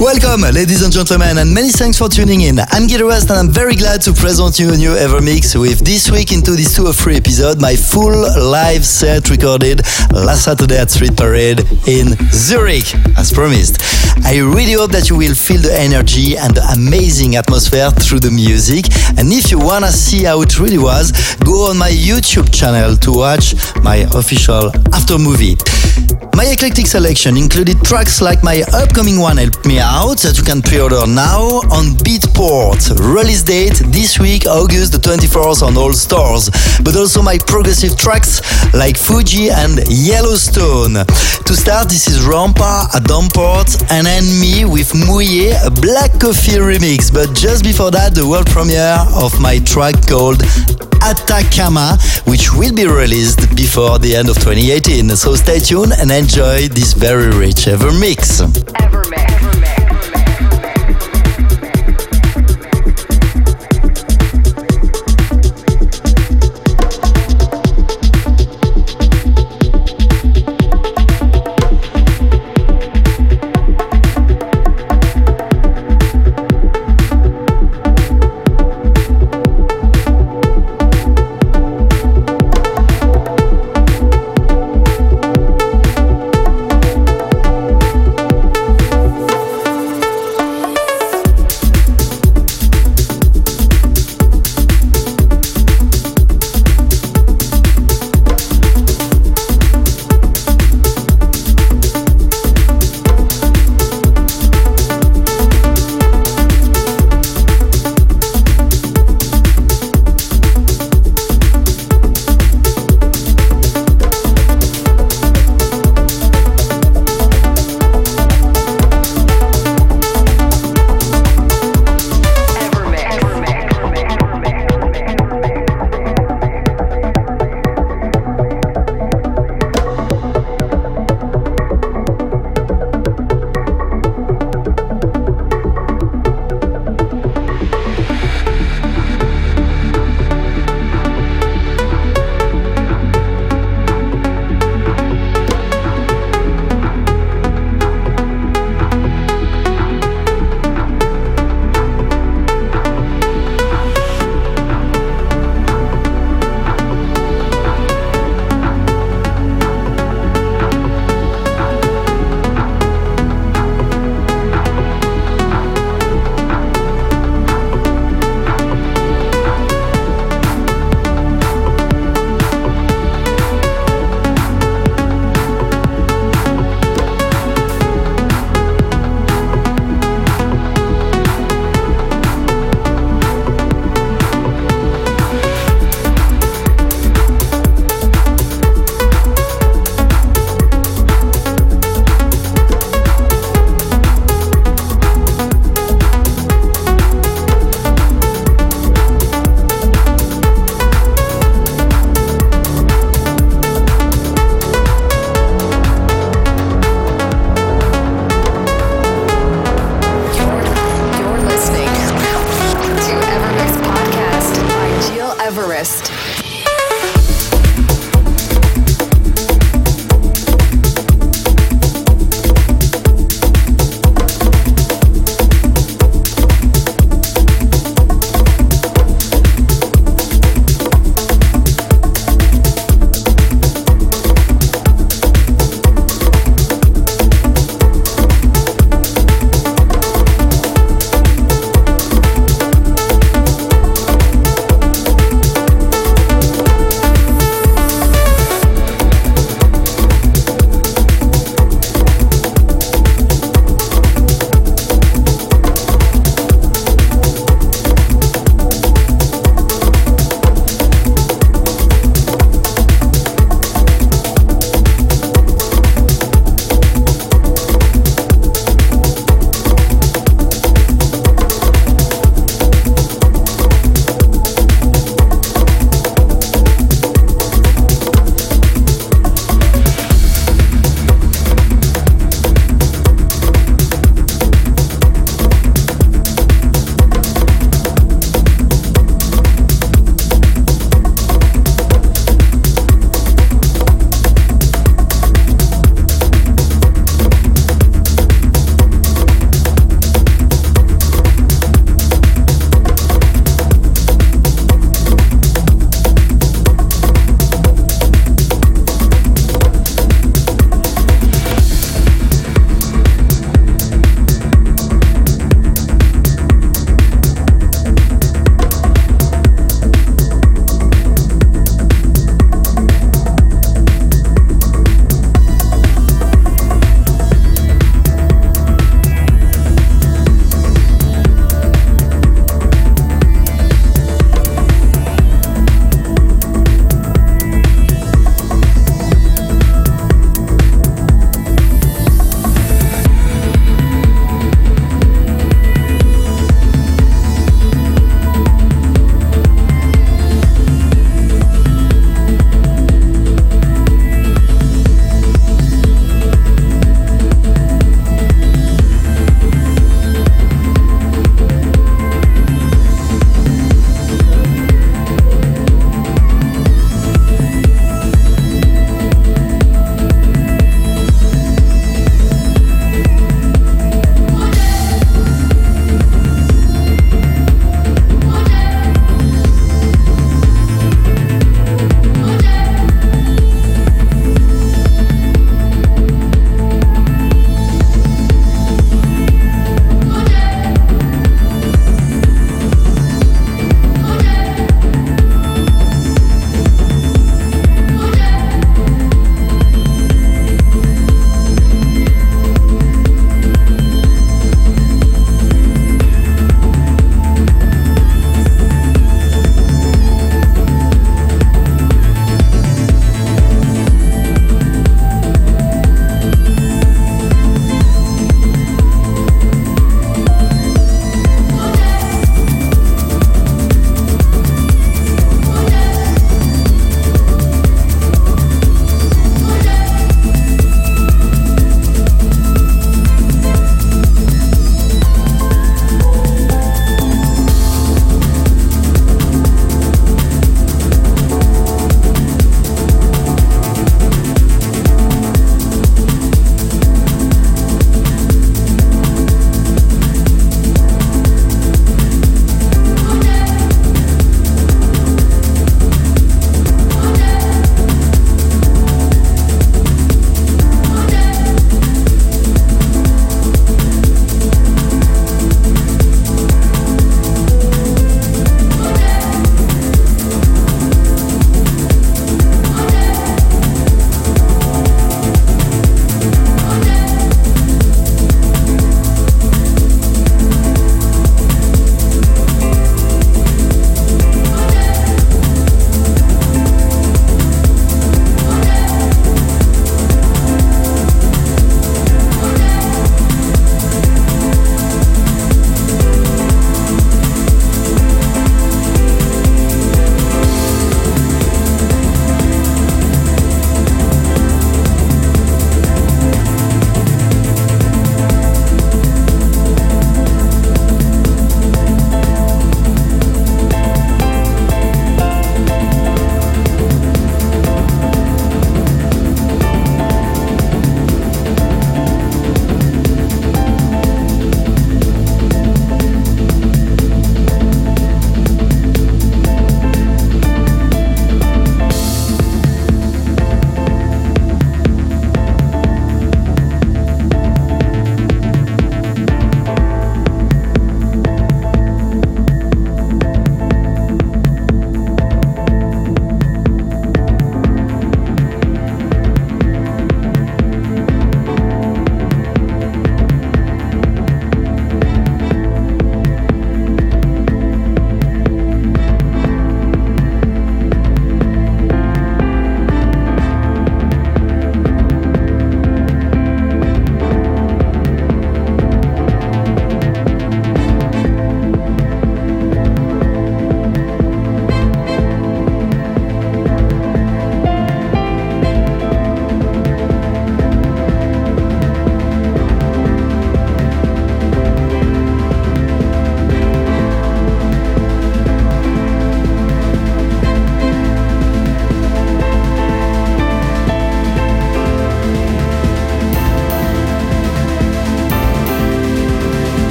Welcome, ladies and gentlemen, and many thanks for tuning in. I'm Gil Everest, and I'm very glad to present you a new Evermix with this week into this 2 of 3 episode, my full live set recorded last Saturday at Street Parade in Zurich, as promised. I really hope that you will feel the energy and the amazing atmosphere through the music. And if you wanna see how it really was, go on my YouTube channel to watch my official after movie. My eclectic selection included tracks like my upcoming one Help Me Out that you can pre-order now on Beatport. Release date this week, August the 24th on all stores. But also my progressive tracks like Fuji and Yellowstone. To start, this is Rampa, Adam Port, and me with Mouillé, a Black Coffee remix. But just before that, the world premiere of my track called Atacama, which will be released before the end of 2018. So stay tuned and enjoy this very rich ever mix. Evermix.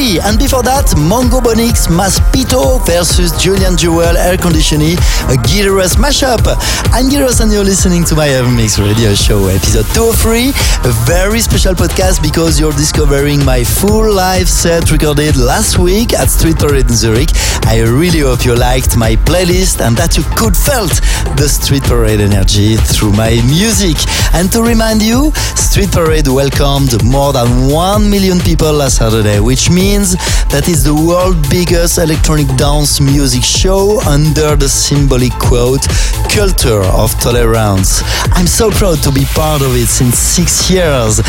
And before that, Mongobonix, Maspito versus Julian Jeweil Air Conditioning, a Guitarist mashup. I'm and you're listening to my Evermix radio show, episode 203. A very special podcast because you're discovering my full live set recorded last week at Street Parade in Zurich. I really hope you liked my playlist and that you could felt the Street Parade energy through my music. And to remind you, Street Parade welcomed more than 1 million people last Saturday, which means that it's the world's biggest electronic dance music show under the symbolic quote, culture of tolerance. I'm so proud to be part of it since six years.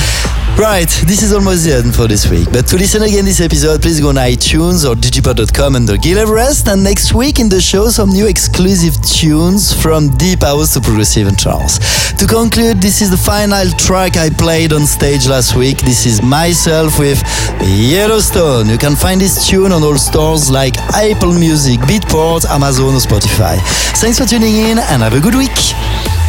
Right, this is almost the end for this week. But to listen again this episode, please go on iTunes or digipod.com under Gil Everest. And next week in the show, some new exclusive tunes from Deep House to Progressive and Trance. To conclude, this is the final track I played on stage last week. This is myself with Yellowstone. You can find this tune on all stores like Apple Music, Beatport, Amazon, or Spotify. Thanks for tuning in and have a good week.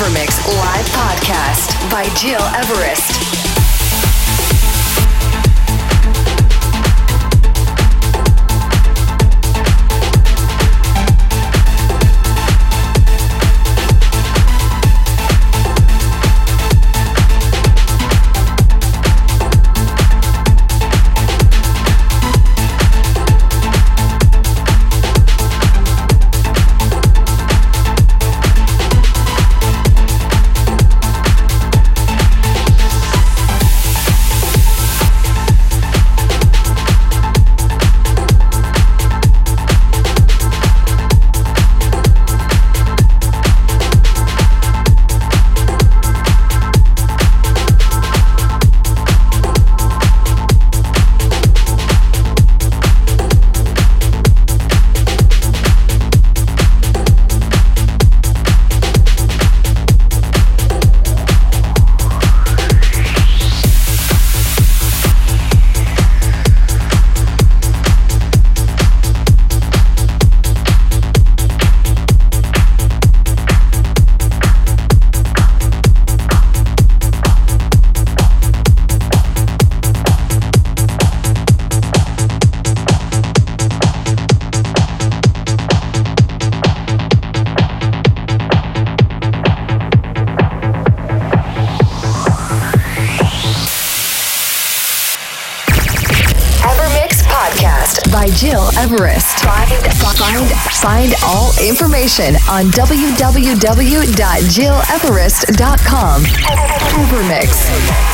Evermix live podcast by Gil Everest. Information on www.gileverest.com. Evermix.